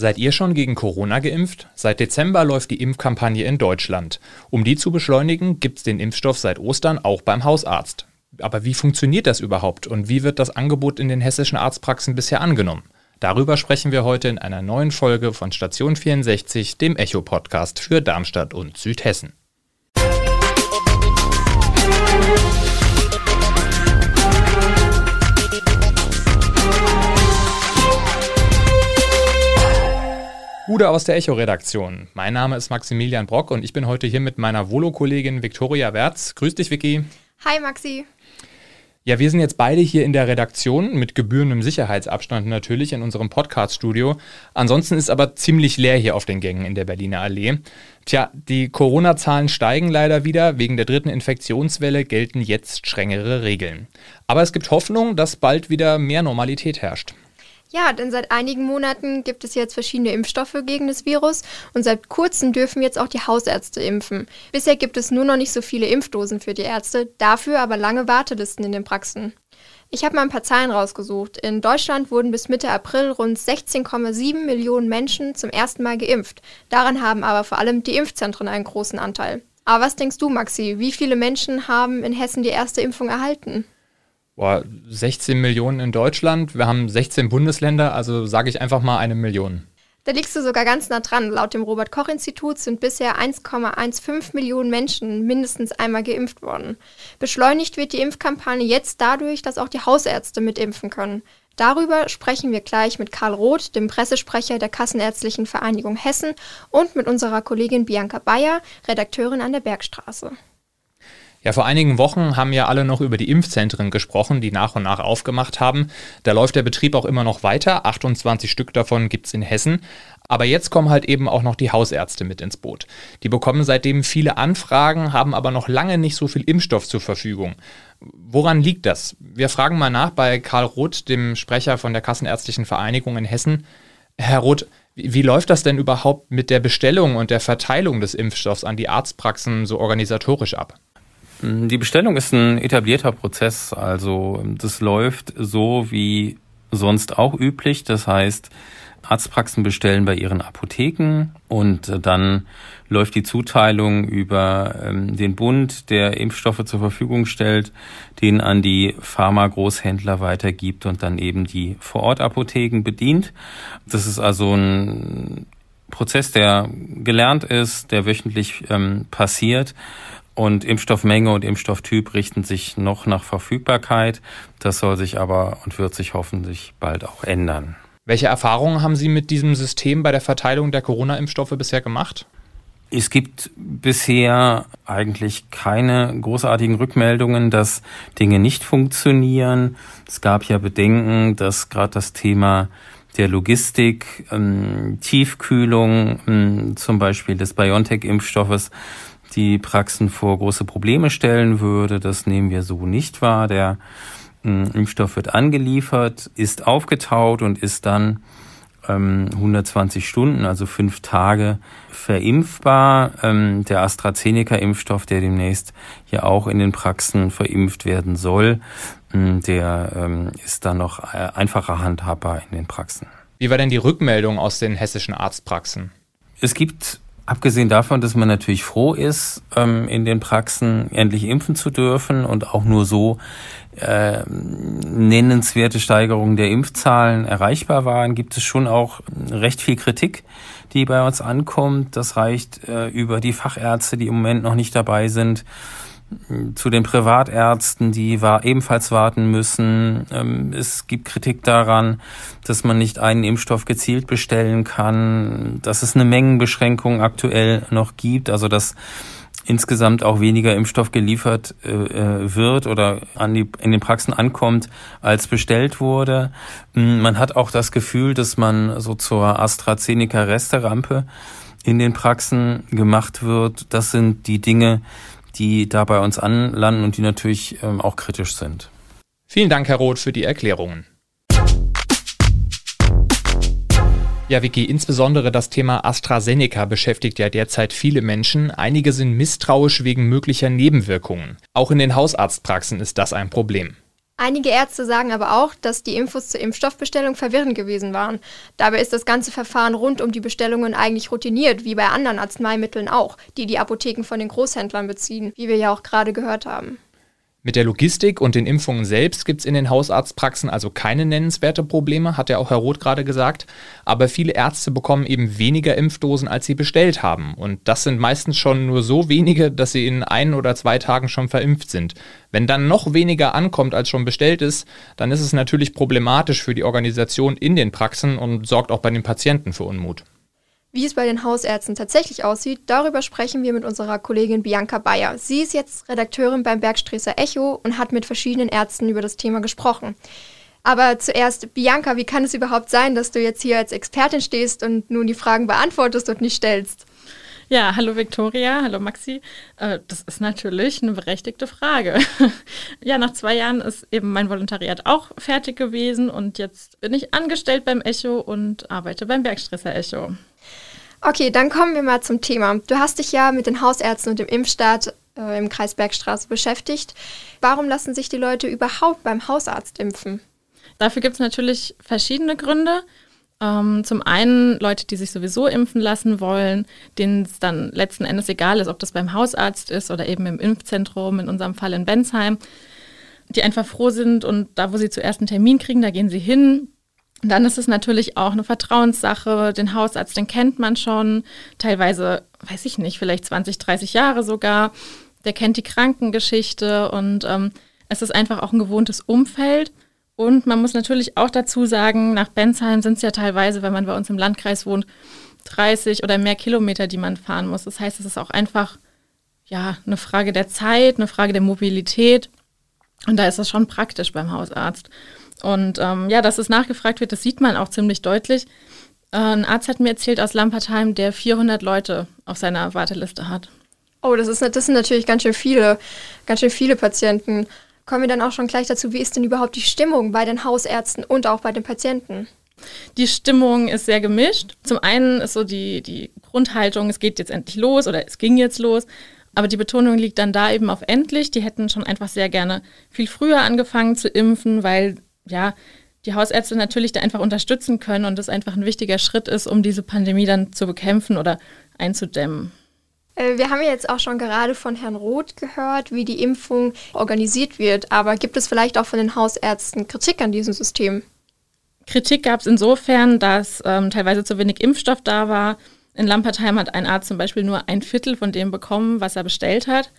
Seid ihr schon gegen Corona geimpft? Seit Dezember läuft die Impfkampagne in Deutschland. Um die zu beschleunigen, gibt es den Impfstoff seit Ostern auch beim Hausarzt. Aber wie funktioniert das überhaupt und wie wird das Angebot in den hessischen Arztpraxen bisher angenommen? Darüber sprechen wir heute in einer neuen Folge von Station 64, dem Echo-Podcast für Darmstadt und Südhessen. Gude aus der Echo-Redaktion. Mein Name ist Maximilian Brock und ich bin heute hier mit meiner Volo-Kollegin Viktoria Wertz. Grüß dich, Vicky. Hi, Maxi. Ja, wir sind jetzt beide hier in der Redaktion mit gebührendem Sicherheitsabstand natürlich in unserem Podcast-Studio. Ansonsten ist aber ziemlich leer hier auf den Gängen in der Berliner Allee. Tja, die Corona-Zahlen steigen leider wieder. Wegen der dritten Infektionswelle gelten jetzt strengere Regeln. Aber es gibt Hoffnung, dass bald wieder mehr Normalität herrscht. Ja, denn seit einigen Monaten gibt es jetzt verschiedene Impfstoffe gegen das Virus und seit kurzem dürfen jetzt auch die Hausärzte impfen. Bisher gibt es nur noch nicht so viele Impfdosen für die Ärzte, dafür aber lange Wartelisten in den Praxen. Ich habe mal ein paar Zahlen rausgesucht. In Deutschland wurden bis Mitte April rund 16,7 Millionen Menschen zum ersten Mal geimpft. Daran haben aber vor allem die Impfzentren einen großen Anteil. Aber was denkst du, Maxi? Wie viele Menschen haben in Hessen die erste Impfung erhalten? Boah, 16 Millionen in Deutschland. Wir haben 16 Bundesländer, also sage ich einfach mal eine Million. Da liegst du sogar ganz nah dran. Laut dem Robert Koch Institut sind bisher 1,15 Millionen Menschen mindestens einmal geimpft worden. Beschleunigt wird die Impfkampagne jetzt dadurch, dass auch die Hausärzte mitimpfen können. Darüber sprechen wir gleich mit Karl Roth, dem Pressesprecher der Kassenärztlichen Vereinigung Hessen, und mit unserer Kollegin Bianca Bayer, Redakteurin an der Bergstraße. Ja, vor einigen Wochen haben ja alle noch über die Impfzentren gesprochen, die nach und nach aufgemacht haben. Da läuft der Betrieb auch immer noch weiter. 28 Stück davon gibt es in Hessen. Aber jetzt kommen halt eben auch noch die Hausärzte mit ins Boot. Die bekommen seitdem viele Anfragen, haben aber noch lange nicht so viel Impfstoff zur Verfügung. Woran liegt das? Wir fragen mal nach bei Karl Roth, dem Sprecher von der Kassenärztlichen Vereinigung in Hessen. Herr Roth, wie läuft das denn überhaupt mit der Bestellung und der Verteilung des Impfstoffs an die Arztpraxen so organisatorisch ab? Die Bestellung ist ein etablierter Prozess, also das läuft so wie sonst auch üblich. Das heißt, Arztpraxen bestellen bei ihren Apotheken und dann läuft die Zuteilung über ähm, den Bund, der Impfstoffe zur Verfügung stellt, den an die Pharma-Großhändler weitergibt und dann eben die Vorortapotheken bedient. Das ist also ein Prozess, der gelernt ist, der wöchentlich ähm, passiert und Impfstoffmenge und Impfstofftyp richten sich noch nach Verfügbarkeit. Das soll sich aber und wird sich hoffentlich bald auch ändern. Welche Erfahrungen haben Sie mit diesem System bei der Verteilung der Corona-Impfstoffe bisher gemacht? Es gibt bisher eigentlich keine großartigen Rückmeldungen, dass Dinge nicht funktionieren. Es gab ja Bedenken, dass gerade das Thema der Logistik, ähm, Tiefkühlung ähm, zum Beispiel des BioNTech-Impfstoffes die Praxen vor große Probleme stellen würde. Das nehmen wir so nicht wahr. Der äh, Impfstoff wird angeliefert, ist aufgetaut und ist dann ähm, 120 Stunden, also fünf Tage verimpfbar. Ähm, der AstraZeneca-Impfstoff, der demnächst ja auch in den Praxen verimpft werden soll, ähm, der ähm, ist dann noch äh, einfacher handhabbar in den Praxen. Wie war denn die Rückmeldung aus den hessischen Arztpraxen? Es gibt Abgesehen davon, dass man natürlich froh ist, ähm, in den Praxen endlich impfen zu dürfen und auch nur so äh, nennenswerte Steigerungen der Impfzahlen erreichbar waren, gibt es schon auch recht viel Kritik, die bei uns ankommt. Das reicht äh, über die Fachärzte, die im Moment noch nicht dabei sind, zu den Privatärzten, die war, ebenfalls warten müssen. Ähm, es gibt Kritik daran, dass man nicht einen Impfstoff gezielt bestellen kann, dass es eine Mengenbeschränkung aktuell noch gibt, also dass insgesamt auch weniger Impfstoff geliefert äh, äh wird oder an die, in den Praxen ankommt, als bestellt wurde. Mm, man hat auch das Gefühl, dass man so zur AstraZeneca-Resterampe in den Praxen gemacht wird. Das sind die Dinge, die da bei uns anlanden und die natürlich ähm, auch kritisch sind. Vielen Dank, Herr Roth, für die Erklärungen. Ja, Vicky, insbesondere das Thema AstraZeneca beschäftigt ja derzeit viele Menschen. Einige sind misstrauisch wegen möglicher Nebenwirkungen. Auch in den Hausarztpraxen ist das ein Problem. Einige Ärzte sagen aber auch, dass die Infos zur Impfstoffbestellung verwirrend gewesen waren. Dabei ist das ganze Verfahren rund um die Bestellungen eigentlich routiniert, wie bei anderen Arzneimitteln auch, die die Apotheken von den Großhändlern beziehen, wie wir ja auch gerade gehört haben. Mit der Logistik und den Impfungen selbst gibt es in den Hausarztpraxen also keine nennenswerte Probleme, hat ja auch Herr Roth gerade gesagt. Aber viele Ärzte bekommen eben weniger Impfdosen, als sie bestellt haben. Und das sind meistens schon nur so wenige, dass sie in ein oder zwei Tagen schon verimpft sind. Wenn dann noch weniger ankommt, als schon bestellt ist, dann ist es natürlich problematisch für die Organisation in den Praxen und sorgt auch bei den Patienten für Unmut. Wie es bei den Hausärzten tatsächlich aussieht, darüber sprechen wir mit unserer Kollegin Bianca Bayer. Sie ist jetzt Redakteurin beim Bergstreßer Echo und hat mit verschiedenen Ärzten über das Thema gesprochen. Aber zuerst, Bianca, wie kann es überhaupt sein, dass du jetzt hier als Expertin stehst und nun die Fragen beantwortest und nicht stellst? Ja, hallo Viktoria, hallo Maxi. Äh, das ist natürlich eine berechtigte Frage. ja, nach zwei Jahren ist eben mein Volontariat auch fertig gewesen und jetzt bin ich angestellt beim Echo und arbeite beim Bergstresser Echo. Okay, dann kommen wir mal zum Thema. Du hast dich ja mit den Hausärzten und dem Impfstaat äh, im Kreis Bergstraße beschäftigt. Warum lassen sich die Leute überhaupt beim Hausarzt impfen? Dafür gibt es natürlich verschiedene Gründe. Ähm, zum einen Leute, die sich sowieso impfen lassen wollen, denen es dann letzten Endes egal ist, ob das beim Hausarzt ist oder eben im Impfzentrum, in unserem Fall in Bensheim, die einfach froh sind und da, wo sie zuerst einen Termin kriegen, da gehen sie hin, dann ist es natürlich auch eine Vertrauenssache. Den Hausarzt, den kennt man schon, teilweise, weiß ich nicht, vielleicht 20, 30 Jahre sogar. Der kennt die Krankengeschichte und ähm, es ist einfach auch ein gewohntes Umfeld. Und man muss natürlich auch dazu sagen, nach Bensheim sind es ja teilweise, wenn man bei uns im Landkreis wohnt, 30 oder mehr Kilometer, die man fahren muss. Das heißt, es ist auch einfach ja, eine Frage der Zeit, eine Frage der Mobilität. Und da ist das schon praktisch beim Hausarzt. Und ähm, ja, dass es nachgefragt wird, das sieht man auch ziemlich deutlich. Äh, ein Arzt hat mir erzählt aus Lampertheim, der 400 Leute auf seiner Warteliste hat. Oh, das, ist, das sind natürlich ganz schön viele, ganz schön viele Patienten. Kommen wir dann auch schon gleich dazu, wie ist denn überhaupt die Stimmung bei den Hausärzten und auch bei den Patienten? Die Stimmung ist sehr gemischt. Zum einen ist so die, die Grundhaltung, es geht jetzt endlich los oder es ging jetzt los. Aber die Betonung liegt dann da eben auf endlich. Die hätten schon einfach sehr gerne viel früher angefangen zu impfen, weil ja, die Hausärzte natürlich da einfach unterstützen können und das einfach ein wichtiger Schritt ist, um diese Pandemie dann zu bekämpfen oder einzudämmen. Äh, wir haben ja jetzt auch schon gerade von Herrn Roth gehört, wie die Impfung organisiert wird. Aber gibt es vielleicht auch von den Hausärzten Kritik an diesem System? Kritik gab es insofern, dass ähm, teilweise zu wenig Impfstoff da war. In Lampertheim hat ein Arzt zum Beispiel nur ein Viertel von dem bekommen, was er bestellt hat.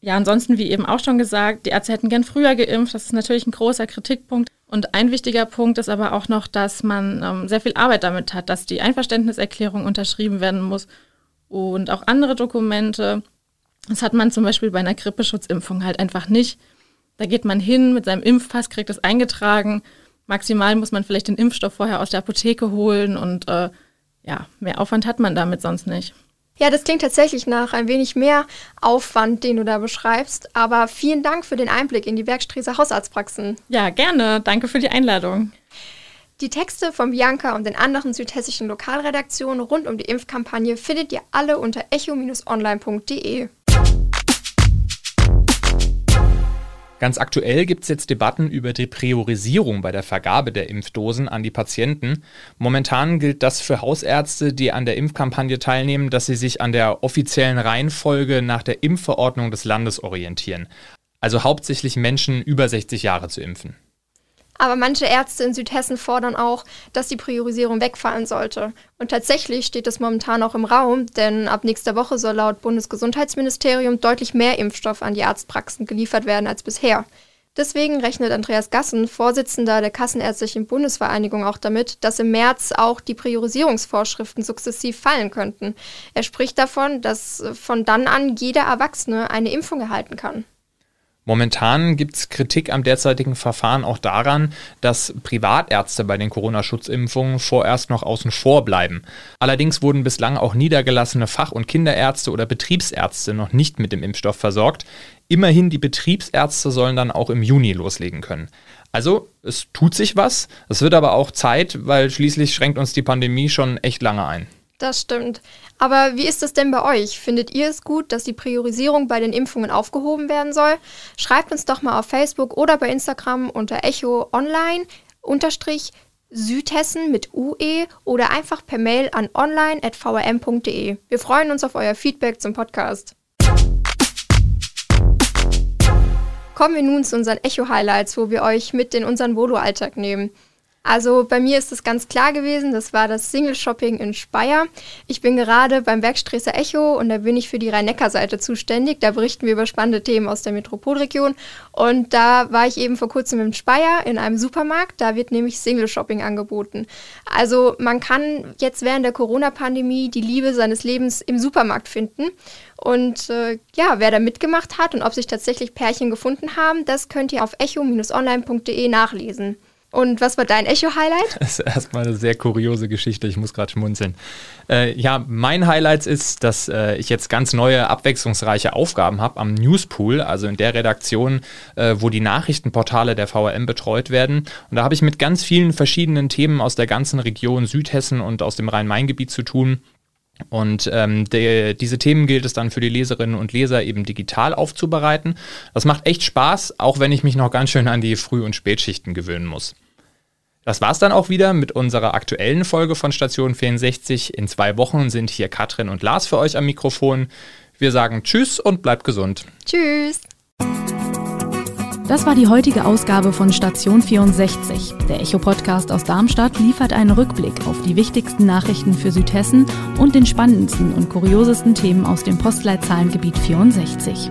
Ja, ansonsten, wie eben auch schon gesagt, die Ärzte hätten gern früher geimpft. Das ist natürlich ein großer Kritikpunkt. Und ein wichtiger Punkt ist aber auch noch, dass man ähm, sehr viel Arbeit damit hat, dass die Einverständniserklärung unterschrieben werden muss und auch andere Dokumente. Das hat man zum Beispiel bei einer Grippeschutzimpfung halt einfach nicht. Da geht man hin mit seinem Impfpass, kriegt es eingetragen. Maximal muss man vielleicht den Impfstoff vorher aus der Apotheke holen und äh, ja, mehr Aufwand hat man damit sonst nicht. Ja, das klingt tatsächlich nach ein wenig mehr Aufwand, den du da beschreibst. Aber vielen Dank für den Einblick in die Bergstreser Hausarztpraxen. Ja, gerne. Danke für die Einladung. Die Texte von Bianca und den anderen südhessischen Lokalredaktionen rund um die Impfkampagne findet ihr alle unter echo-online.de. Ganz aktuell gibt es jetzt Debatten über die Priorisierung bei der Vergabe der Impfdosen an die Patienten. Momentan gilt das für Hausärzte, die an der Impfkampagne teilnehmen, dass sie sich an der offiziellen Reihenfolge nach der Impfverordnung des Landes orientieren. Also hauptsächlich Menschen über 60 Jahre zu impfen. Aber manche Ärzte in Südhessen fordern auch, dass die Priorisierung wegfallen sollte. Und tatsächlich steht das momentan auch im Raum, denn ab nächster Woche soll laut Bundesgesundheitsministerium deutlich mehr Impfstoff an die Arztpraxen geliefert werden als bisher. Deswegen rechnet Andreas Gassen, Vorsitzender der Kassenärztlichen Bundesvereinigung, auch damit, dass im März auch die Priorisierungsvorschriften sukzessiv fallen könnten. Er spricht davon, dass von dann an jeder Erwachsene eine Impfung erhalten kann. Momentan gibt es Kritik am derzeitigen Verfahren auch daran, dass Privatärzte bei den Corona-Schutzimpfungen vorerst noch außen vor bleiben. Allerdings wurden bislang auch niedergelassene Fach- und Kinderärzte oder Betriebsärzte noch nicht mit dem Impfstoff versorgt. Immerhin die Betriebsärzte sollen dann auch im Juni loslegen können. Also es tut sich was, es wird aber auch Zeit, weil schließlich schränkt uns die Pandemie schon echt lange ein. Das stimmt. Aber wie ist es denn bei euch? Findet ihr es gut, dass die Priorisierung bei den Impfungen aufgehoben werden soll? Schreibt uns doch mal auf Facebook oder bei Instagram unter Echo Online unterstrich Südhessen mit UE oder einfach per Mail an online.vrm.de. Wir freuen uns auf euer Feedback zum Podcast. Kommen wir nun zu unseren Echo-Highlights, wo wir euch mit in unseren Volo-Alltag nehmen. Also bei mir ist es ganz klar gewesen, das war das Single-Shopping in Speyer. Ich bin gerade beim Werkstreser Echo und da bin ich für die Rhein-Neckar-Seite zuständig. Da berichten wir über spannende Themen aus der Metropolregion. Und da war ich eben vor kurzem in Speyer in einem Supermarkt. Da wird nämlich Single-Shopping angeboten. Also man kann jetzt während der Corona-Pandemie die Liebe seines Lebens im Supermarkt finden. Und äh, ja, wer da mitgemacht hat und ob sich tatsächlich Pärchen gefunden haben, das könnt ihr auf echo-online.de nachlesen. Und was war dein Echo-Highlight? Das ist erstmal eine sehr kuriose Geschichte, ich muss gerade schmunzeln. Äh, ja, mein Highlight ist, dass äh, ich jetzt ganz neue, abwechslungsreiche Aufgaben habe am Newspool, also in der Redaktion, äh, wo die Nachrichtenportale der VRM betreut werden. Und da habe ich mit ganz vielen verschiedenen Themen aus der ganzen Region Südhessen und aus dem Rhein-Main-Gebiet zu tun. Und ähm, de, diese Themen gilt es dann für die Leserinnen und Leser eben digital aufzubereiten. Das macht echt Spaß, auch wenn ich mich noch ganz schön an die Früh- und Spätschichten gewöhnen muss. Das war's dann auch wieder mit unserer aktuellen Folge von Station 64. In zwei Wochen sind hier Katrin und Lars für euch am Mikrofon. Wir sagen Tschüss und bleibt gesund. Tschüss. Das war die heutige Ausgabe von Station 64. Der Echo-Podcast aus Darmstadt liefert einen Rückblick auf die wichtigsten Nachrichten für Südhessen und den spannendsten und kuriosesten Themen aus dem Postleitzahlengebiet 64.